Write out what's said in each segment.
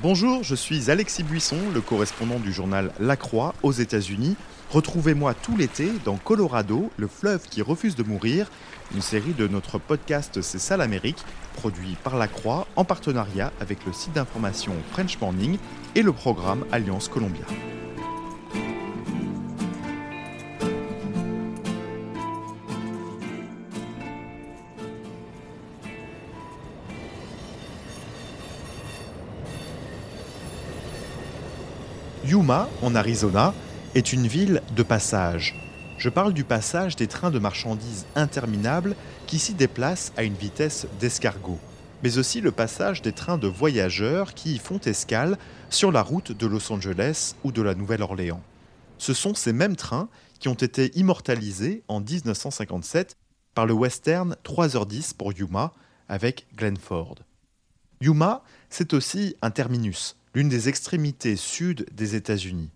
Bonjour, je suis Alexis Buisson, le correspondant du journal La Croix aux États-Unis. Retrouvez-moi tout l'été dans Colorado, le fleuve qui refuse de mourir, une série de notre podcast C'est ça l'Amérique, produit par La Croix en partenariat avec le site d'information French Morning et le programme Alliance Columbia. Yuma, en Arizona, est une ville de passage. Je parle du passage des trains de marchandises interminables qui s'y déplacent à une vitesse d'escargot, mais aussi le passage des trains de voyageurs qui y font escale sur la route de Los Angeles ou de la Nouvelle-Orléans. Ce sont ces mêmes trains qui ont été immortalisés en 1957 par le western 3h10 pour Yuma avec Glenn Ford. Yuma, c'est aussi un terminus, l'une des extrémités sud des États-Unis.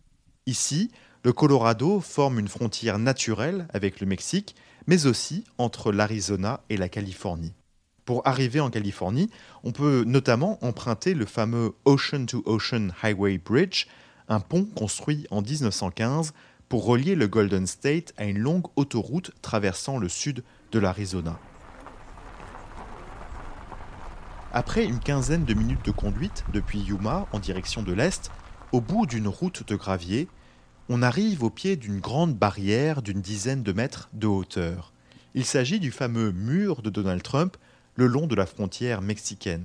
Ici, le Colorado forme une frontière naturelle avec le Mexique, mais aussi entre l'Arizona et la Californie. Pour arriver en Californie, on peut notamment emprunter le fameux Ocean to Ocean Highway Bridge, un pont construit en 1915 pour relier le Golden State à une longue autoroute traversant le sud de l'Arizona. Après une quinzaine de minutes de conduite depuis Yuma en direction de l'est, au bout d'une route de gravier, on arrive au pied d'une grande barrière d'une dizaine de mètres de hauteur. Il s'agit du fameux mur de Donald Trump le long de la frontière mexicaine.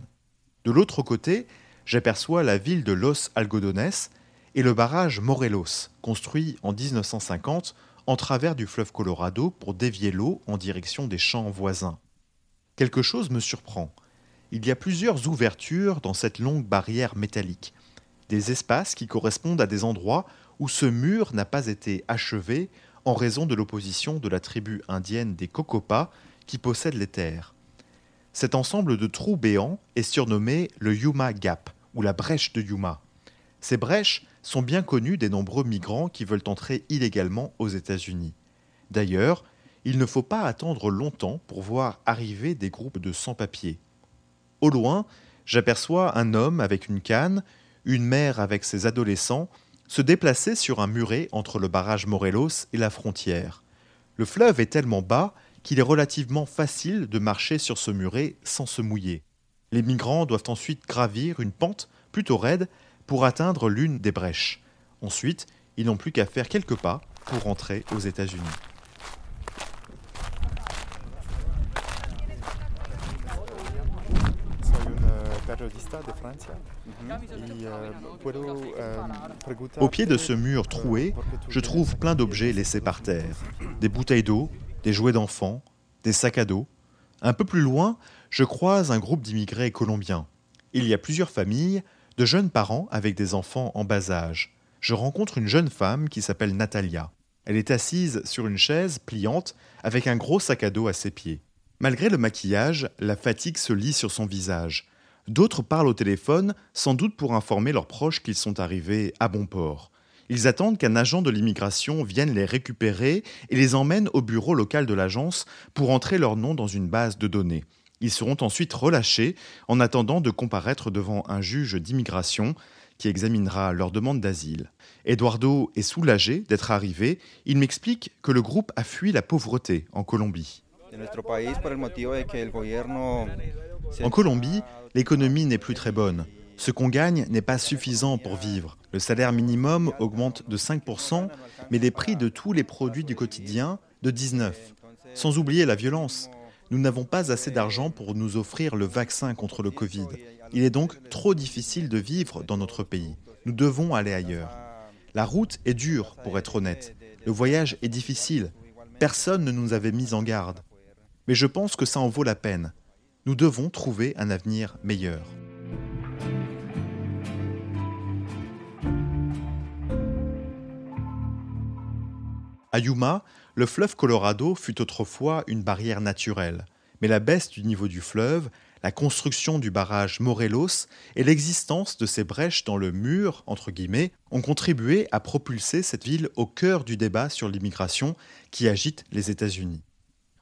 De l'autre côté, j'aperçois la ville de Los Algodones et le barrage Morelos, construit en 1950 en travers du fleuve Colorado pour dévier l'eau en direction des champs voisins. Quelque chose me surprend il y a plusieurs ouvertures dans cette longue barrière métallique, des espaces qui correspondent à des endroits où ce mur n'a pas été achevé en raison de l'opposition de la tribu indienne des Cocopas qui possède les terres. Cet ensemble de trous béants est surnommé le Yuma Gap ou la brèche de Yuma. Ces brèches sont bien connues des nombreux migrants qui veulent entrer illégalement aux États-Unis. D'ailleurs, il ne faut pas attendre longtemps pour voir arriver des groupes de sans-papiers. Au loin, j'aperçois un homme avec une canne, une mère avec ses adolescents, se déplacer sur un muret entre le barrage Morelos et la frontière. Le fleuve est tellement bas qu'il est relativement facile de marcher sur ce muret sans se mouiller. Les migrants doivent ensuite gravir une pente plutôt raide pour atteindre l'une des brèches. Ensuite, ils n'ont plus qu'à faire quelques pas pour rentrer aux États-Unis. Au pied de ce mur troué, je trouve plein d'objets laissés par terre. Des bouteilles d'eau, des jouets d'enfants, des sacs à dos. Un peu plus loin, je croise un groupe d'immigrés colombiens. Il y a plusieurs familles, de jeunes parents avec des enfants en bas âge. Je rencontre une jeune femme qui s'appelle Natalia. Elle est assise sur une chaise pliante avec un gros sac à dos à ses pieds. Malgré le maquillage, la fatigue se lit sur son visage. D'autres parlent au téléphone, sans doute pour informer leurs proches qu'ils sont arrivés à bon port. Ils attendent qu'un agent de l'immigration vienne les récupérer et les emmène au bureau local de l'agence pour entrer leur nom dans une base de données. Ils seront ensuite relâchés en attendant de comparaître devant un juge d'immigration qui examinera leur demande d'asile. Eduardo est soulagé d'être arrivé. Il m'explique que le groupe a fui la pauvreté en Colombie. En Colombie, l'économie n'est plus très bonne. Ce qu'on gagne n'est pas suffisant pour vivre. Le salaire minimum augmente de 5%, mais les prix de tous les produits du quotidien de 19%. Sans oublier la violence. Nous n'avons pas assez d'argent pour nous offrir le vaccin contre le Covid. Il est donc trop difficile de vivre dans notre pays. Nous devons aller ailleurs. La route est dure, pour être honnête. Le voyage est difficile. Personne ne nous avait mis en garde. Mais je pense que ça en vaut la peine. Nous devons trouver un avenir meilleur. À Yuma, le fleuve Colorado fut autrefois une barrière naturelle, mais la baisse du niveau du fleuve, la construction du barrage Morelos et l'existence de ces brèches dans le mur, entre guillemets, ont contribué à propulser cette ville au cœur du débat sur l'immigration qui agite les États-Unis.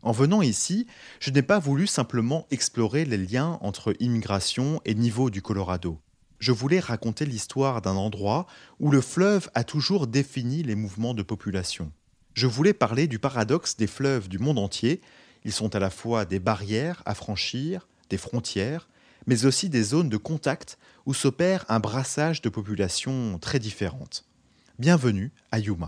En venant ici, je n'ai pas voulu simplement explorer les liens entre immigration et niveau du Colorado. Je voulais raconter l'histoire d'un endroit où le fleuve a toujours défini les mouvements de population. Je voulais parler du paradoxe des fleuves du monde entier. Ils sont à la fois des barrières à franchir, des frontières, mais aussi des zones de contact où s'opère un brassage de populations très différentes. Bienvenue à Yuma.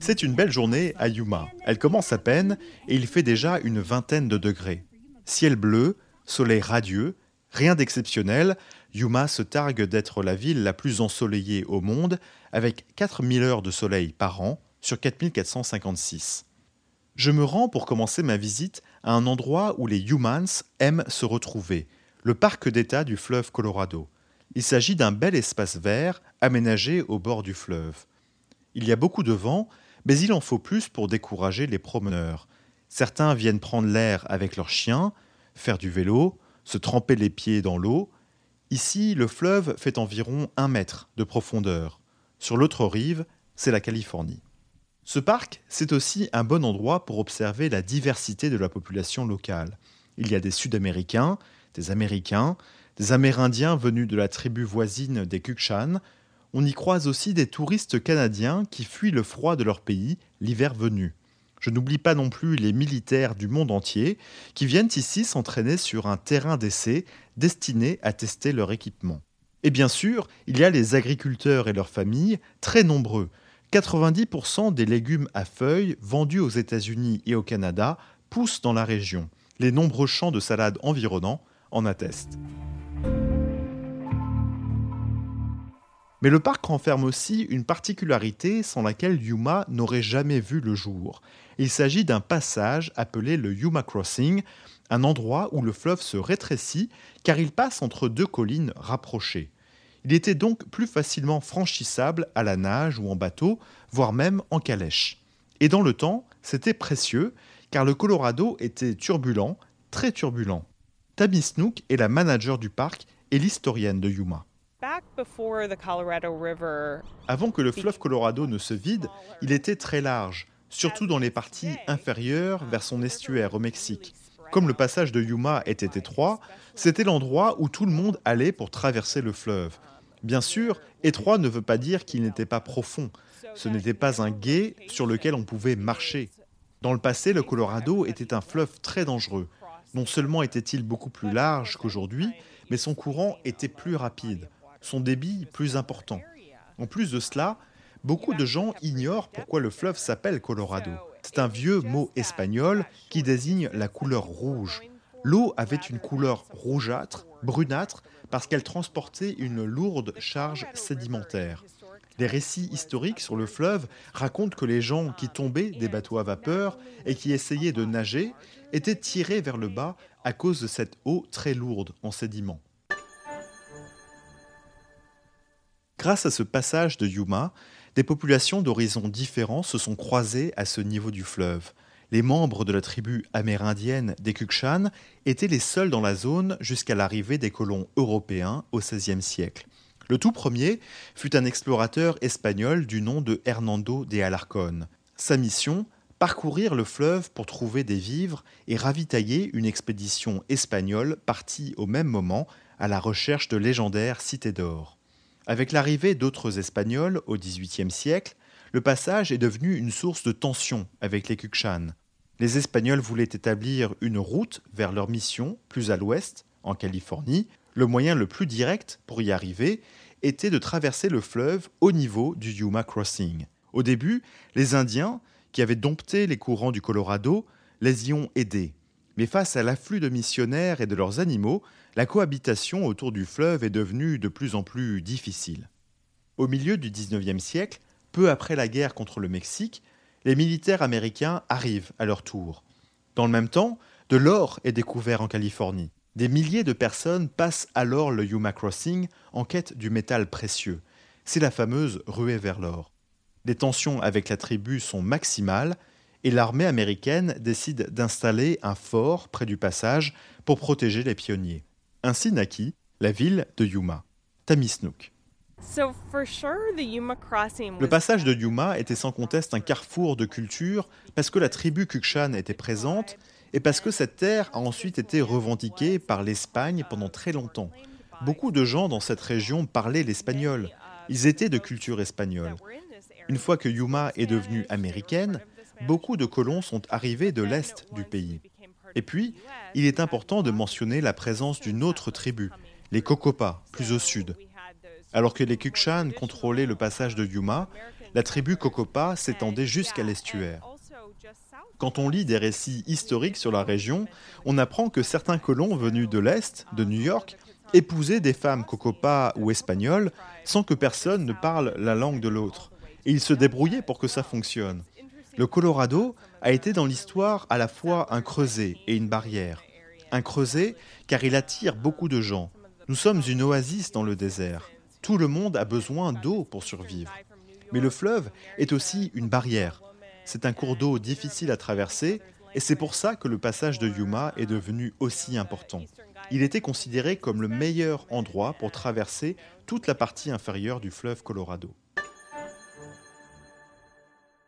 C'est une belle journée à Yuma. Elle commence à peine et il fait déjà une vingtaine de degrés. Ciel bleu, soleil radieux, rien d'exceptionnel. Yuma se targue d'être la ville la plus ensoleillée au monde, avec 4000 heures de soleil par an sur 4456. Je me rends pour commencer ma visite à un endroit où les humans aiment se retrouver, le parc d'État du fleuve Colorado. Il s'agit d'un bel espace vert aménagé au bord du fleuve. Il y a beaucoup de vent, mais il en faut plus pour décourager les promeneurs. Certains viennent prendre l'air avec leurs chiens, faire du vélo, se tremper les pieds dans l'eau. Ici, le fleuve fait environ un mètre de profondeur. Sur l'autre rive, c'est la Californie. Ce parc, c'est aussi un bon endroit pour observer la diversité de la population locale. Il y a des Sud-Américains, des Américains, des Amérindiens venus de la tribu voisine des Kukshan, on y croise aussi des touristes canadiens qui fuient le froid de leur pays l'hiver venu. Je n'oublie pas non plus les militaires du monde entier qui viennent ici s'entraîner sur un terrain d'essai destiné à tester leur équipement. Et bien sûr, il y a les agriculteurs et leurs familles, très nombreux. 90% des légumes à feuilles vendus aux États-Unis et au Canada poussent dans la région. Les nombreux champs de salade environnants en attestent. Mais le parc renferme aussi une particularité sans laquelle Yuma n'aurait jamais vu le jour. Il s'agit d'un passage appelé le Yuma Crossing, un endroit où le fleuve se rétrécit car il passe entre deux collines rapprochées. Il était donc plus facilement franchissable à la nage ou en bateau, voire même en calèche. Et dans le temps, c'était précieux car le Colorado était turbulent, très turbulent. Tammy Snook est la manager du parc et l'historienne de Yuma. Avant que le fleuve Colorado ne se vide, il était très large, surtout dans les parties inférieures vers son estuaire au Mexique. Comme le passage de Yuma était étroit, c'était l'endroit où tout le monde allait pour traverser le fleuve. Bien sûr, étroit ne veut pas dire qu'il n'était pas profond. Ce n'était pas un gué sur lequel on pouvait marcher. Dans le passé, le Colorado était un fleuve très dangereux. Non seulement était-il beaucoup plus large qu'aujourd'hui, mais son courant était plus rapide son débit plus important. En plus de cela, beaucoup de gens ignorent pourquoi le fleuve s'appelle Colorado. C'est un vieux mot espagnol qui désigne la couleur rouge. L'eau avait une couleur rougeâtre, brunâtre, parce qu'elle transportait une lourde charge sédimentaire. Les récits historiques sur le fleuve racontent que les gens qui tombaient des bateaux à vapeur et qui essayaient de nager étaient tirés vers le bas à cause de cette eau très lourde en sédiments. Grâce à ce passage de Yuma, des populations d'horizons différents se sont croisées à ce niveau du fleuve. Les membres de la tribu amérindienne des Kukshan étaient les seuls dans la zone jusqu'à l'arrivée des colons européens au XVIe siècle. Le tout premier fut un explorateur espagnol du nom de Hernando de Alarcón. Sa mission parcourir le fleuve pour trouver des vivres et ravitailler une expédition espagnole partie au même moment à la recherche de légendaires cités d'or. Avec l'arrivée d'autres Espagnols au XVIIIe siècle, le passage est devenu une source de tension avec les Kukshan. Les Espagnols voulaient établir une route vers leur mission, plus à l'ouest, en Californie. Le moyen le plus direct pour y arriver était de traverser le fleuve au niveau du Yuma Crossing. Au début, les Indiens, qui avaient dompté les courants du Colorado, les y ont aidés. Mais face à l'afflux de missionnaires et de leurs animaux, la cohabitation autour du fleuve est devenue de plus en plus difficile. Au milieu du XIXe siècle, peu après la guerre contre le Mexique, les militaires américains arrivent à leur tour. Dans le même temps, de l'or est découvert en Californie. Des milliers de personnes passent alors le Yuma Crossing en quête du métal précieux. C'est la fameuse ruée vers l'or. Les tensions avec la tribu sont maximales et l'armée américaine décide d'installer un fort près du passage pour protéger les pionniers. Ainsi naquit la ville de Yuma, Tamisnook. Le passage de Yuma était sans conteste un carrefour de culture parce que la tribu Kukshan était présente et parce que cette terre a ensuite été revendiquée par l'Espagne pendant très longtemps. Beaucoup de gens dans cette région parlaient l'espagnol. Ils étaient de culture espagnole. Une fois que Yuma est devenue américaine, beaucoup de colons sont arrivés de l'est du pays. Et puis, il est important de mentionner la présence d'une autre tribu, les Kokopa, plus au sud. Alors que les Kukshan contrôlaient le passage de Yuma, la tribu Kokopa s'étendait jusqu'à l'estuaire. Quand on lit des récits historiques sur la région, on apprend que certains colons venus de l'Est, de New York, épousaient des femmes Kokopa ou espagnoles sans que personne ne parle la langue de l'autre. Et ils se débrouillaient pour que ça fonctionne. Le Colorado a été dans l'histoire à la fois un creuset et une barrière. Un creuset car il attire beaucoup de gens. Nous sommes une oasis dans le désert. Tout le monde a besoin d'eau pour survivre. Mais le fleuve est aussi une barrière. C'est un cours d'eau difficile à traverser et c'est pour ça que le passage de Yuma est devenu aussi important. Il était considéré comme le meilleur endroit pour traverser toute la partie inférieure du fleuve Colorado.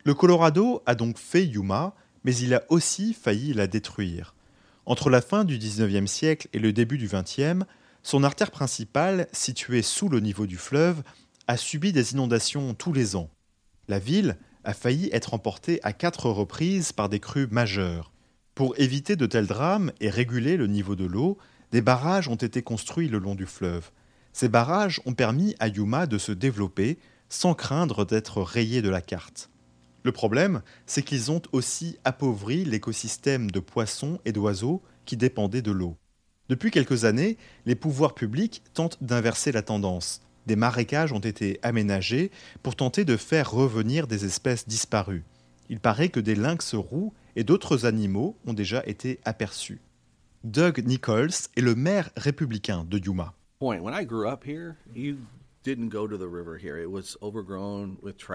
Le Colorado a donc fait Yuma, mais il a aussi failli la détruire. Entre la fin du 19e siècle et le début du 20e, son artère principale, située sous le niveau du fleuve, a subi des inondations tous les ans. La ville a failli être emportée à quatre reprises par des crues majeures. Pour éviter de tels drames et réguler le niveau de l'eau, des barrages ont été construits le long du fleuve. Ces barrages ont permis à Yuma de se développer sans craindre d'être rayé de la carte. Le problème, c'est qu'ils ont aussi appauvri l'écosystème de poissons et d'oiseaux qui dépendaient de l'eau. Depuis quelques années, les pouvoirs publics tentent d'inverser la tendance. Des marécages ont été aménagés pour tenter de faire revenir des espèces disparues. Il paraît que des lynx roux et d'autres animaux ont déjà été aperçus. Doug Nichols est le maire républicain de Yuma.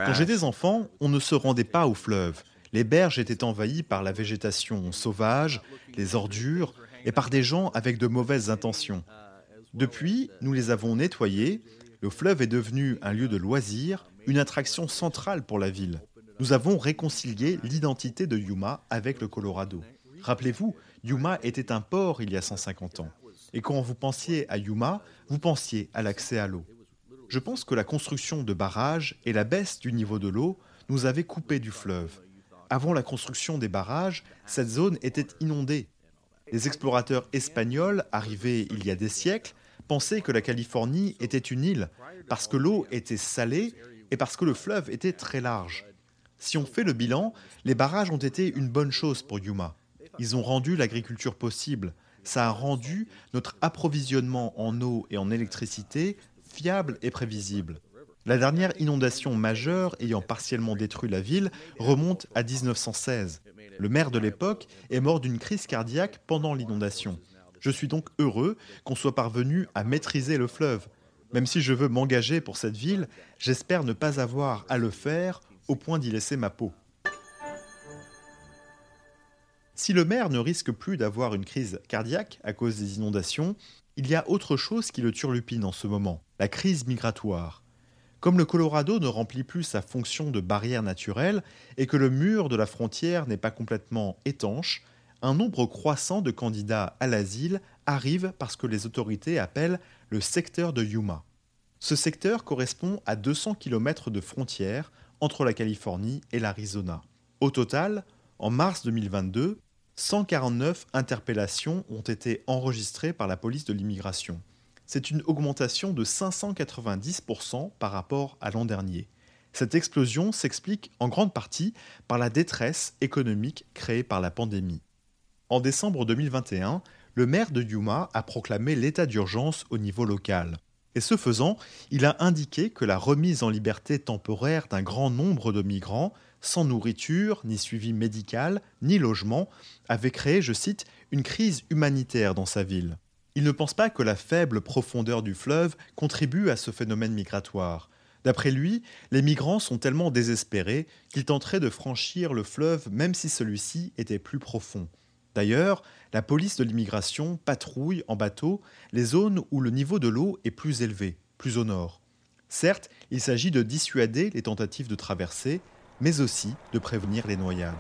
Quand j'étais enfant, on ne se rendait pas au fleuve. Les berges étaient envahies par la végétation sauvage, les ordures, et par des gens avec de mauvaises intentions. Depuis, nous les avons nettoyés, le fleuve est devenu un lieu de loisirs, une attraction centrale pour la ville. Nous avons réconcilié l'identité de Yuma avec le Colorado. Rappelez-vous, Yuma était un port il y a 150 ans. Et quand vous pensiez à Yuma, vous pensiez à l'accès à l'eau. Je pense que la construction de barrages et la baisse du niveau de l'eau nous avaient coupé du fleuve. Avant la construction des barrages, cette zone était inondée. Les explorateurs espagnols, arrivés il y a des siècles, pensaient que la Californie était une île parce que l'eau était salée et parce que le fleuve était très large. Si on fait le bilan, les barrages ont été une bonne chose pour Yuma. Ils ont rendu l'agriculture possible. Ça a rendu notre approvisionnement en eau et en électricité fiable et prévisible. La dernière inondation majeure ayant partiellement détruit la ville remonte à 1916. Le maire de l'époque est mort d'une crise cardiaque pendant l'inondation. Je suis donc heureux qu'on soit parvenu à maîtriser le fleuve. Même si je veux m'engager pour cette ville, j'espère ne pas avoir à le faire au point d'y laisser ma peau. Si le maire ne risque plus d'avoir une crise cardiaque à cause des inondations, il y a autre chose qui le turlupine en ce moment, la crise migratoire. Comme le Colorado ne remplit plus sa fonction de barrière naturelle et que le mur de la frontière n'est pas complètement étanche, un nombre croissant de candidats à l'asile arrive parce que les autorités appellent le secteur de Yuma. Ce secteur correspond à 200 km de frontière entre la Californie et l'Arizona. Au total, en mars 2022, 149 interpellations ont été enregistrées par la police de l'immigration c'est une augmentation de 590% par rapport à l'an dernier. Cette explosion s'explique en grande partie par la détresse économique créée par la pandémie. En décembre 2021, le maire de Yuma a proclamé l'état d'urgence au niveau local. Et ce faisant, il a indiqué que la remise en liberté temporaire d'un grand nombre de migrants, sans nourriture, ni suivi médical, ni logement, avait créé, je cite, une crise humanitaire dans sa ville. Il ne pense pas que la faible profondeur du fleuve contribue à ce phénomène migratoire. D'après lui, les migrants sont tellement désespérés qu'ils tenteraient de franchir le fleuve même si celui-ci était plus profond. D'ailleurs, la police de l'immigration patrouille en bateau les zones où le niveau de l'eau est plus élevé, plus au nord. Certes, il s'agit de dissuader les tentatives de traversée, mais aussi de prévenir les noyades.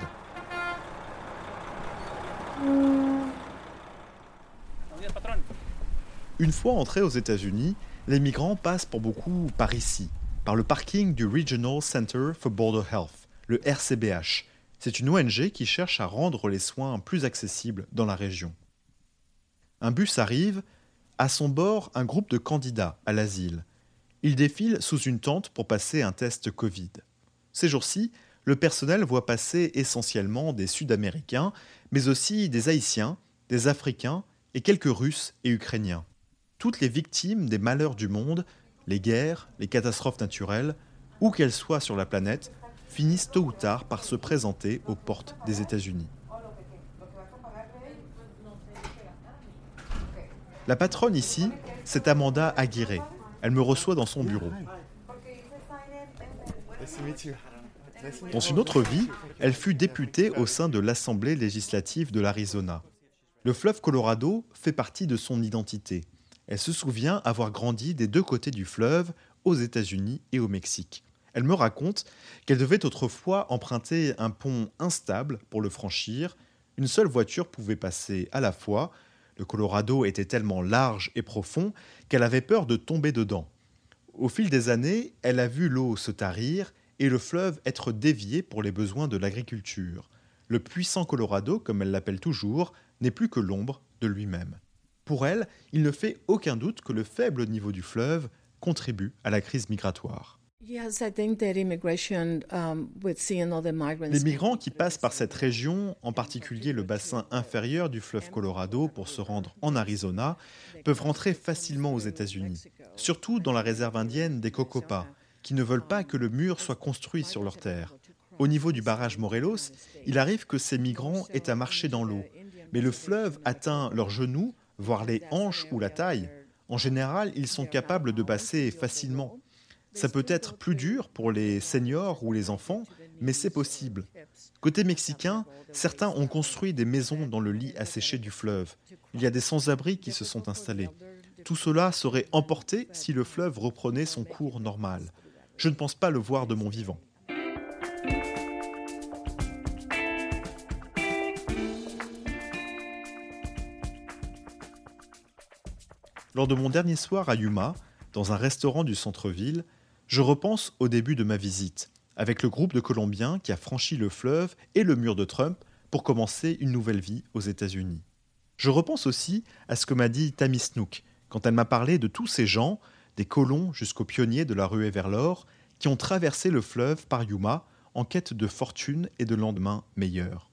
Une fois entrés aux États-Unis, les migrants passent pour beaucoup par ici, par le parking du Regional Center for Border Health, le RCBH. C'est une ONG qui cherche à rendre les soins plus accessibles dans la région. Un bus arrive, à son bord un groupe de candidats à l'asile. Ils défilent sous une tente pour passer un test Covid. Ces jours-ci, le personnel voit passer essentiellement des Sud-Américains, mais aussi des Haïtiens, des Africains et quelques Russes et Ukrainiens toutes les victimes des malheurs du monde, les guerres, les catastrophes naturelles, où qu'elles soient sur la planète, finissent tôt ou tard par se présenter aux portes des États-Unis. La patronne ici, c'est Amanda Aguirre. Elle me reçoit dans son bureau. Dans une autre vie, elle fut députée au sein de l'Assemblée législative de l'Arizona. Le fleuve Colorado fait partie de son identité. Elle se souvient avoir grandi des deux côtés du fleuve, aux États-Unis et au Mexique. Elle me raconte qu'elle devait autrefois emprunter un pont instable pour le franchir. Une seule voiture pouvait passer à la fois. Le Colorado était tellement large et profond qu'elle avait peur de tomber dedans. Au fil des années, elle a vu l'eau se tarir et le fleuve être dévié pour les besoins de l'agriculture. Le puissant Colorado, comme elle l'appelle toujours, n'est plus que l'ombre de lui-même. Pour elle, il ne fait aucun doute que le faible niveau du fleuve contribue à la crise migratoire. Les migrants qui passent par cette région, en particulier le bassin inférieur du fleuve Colorado pour se rendre en Arizona, peuvent rentrer facilement aux États-Unis, surtout dans la réserve indienne des Cocopas, qui ne veulent pas que le mur soit construit sur leur terre. Au niveau du barrage Morelos, il arrive que ces migrants aient à marcher dans l'eau, mais le fleuve atteint leurs genoux voire les hanches ou la taille, en général, ils sont capables de passer facilement. Ça peut être plus dur pour les seniors ou les enfants, mais c'est possible. Côté mexicain, certains ont construit des maisons dans le lit asséché du fleuve. Il y a des sans-abri qui se sont installés. Tout cela serait emporté si le fleuve reprenait son cours normal. Je ne pense pas le voir de mon vivant. Lors de mon dernier soir à Yuma, dans un restaurant du centre-ville, je repense au début de ma visite, avec le groupe de Colombiens qui a franchi le fleuve et le mur de Trump pour commencer une nouvelle vie aux États-Unis. Je repense aussi à ce que m'a dit Tammy Snook quand elle m'a parlé de tous ces gens, des colons jusqu'aux pionniers de la ruée vers l'or, qui ont traversé le fleuve par Yuma en quête de fortune et de lendemains meilleurs.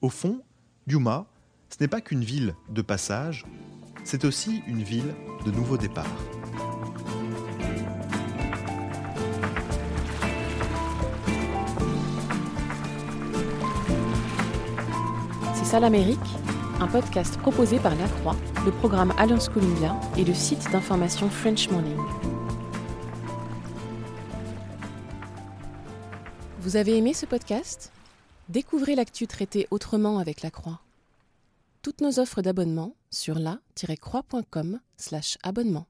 Au fond, Yuma, ce n'est pas qu'une ville de passage, c'est aussi une ville de nouveaux départs. C'est ça l'Amérique, un podcast proposé par La Croix, le programme Alliance Columbia et le site d'information French Morning. Vous avez aimé ce podcast? Découvrez l'actu traité autrement avec La Croix toutes nos offres d'abonnement sur la-croix.com/abonnement.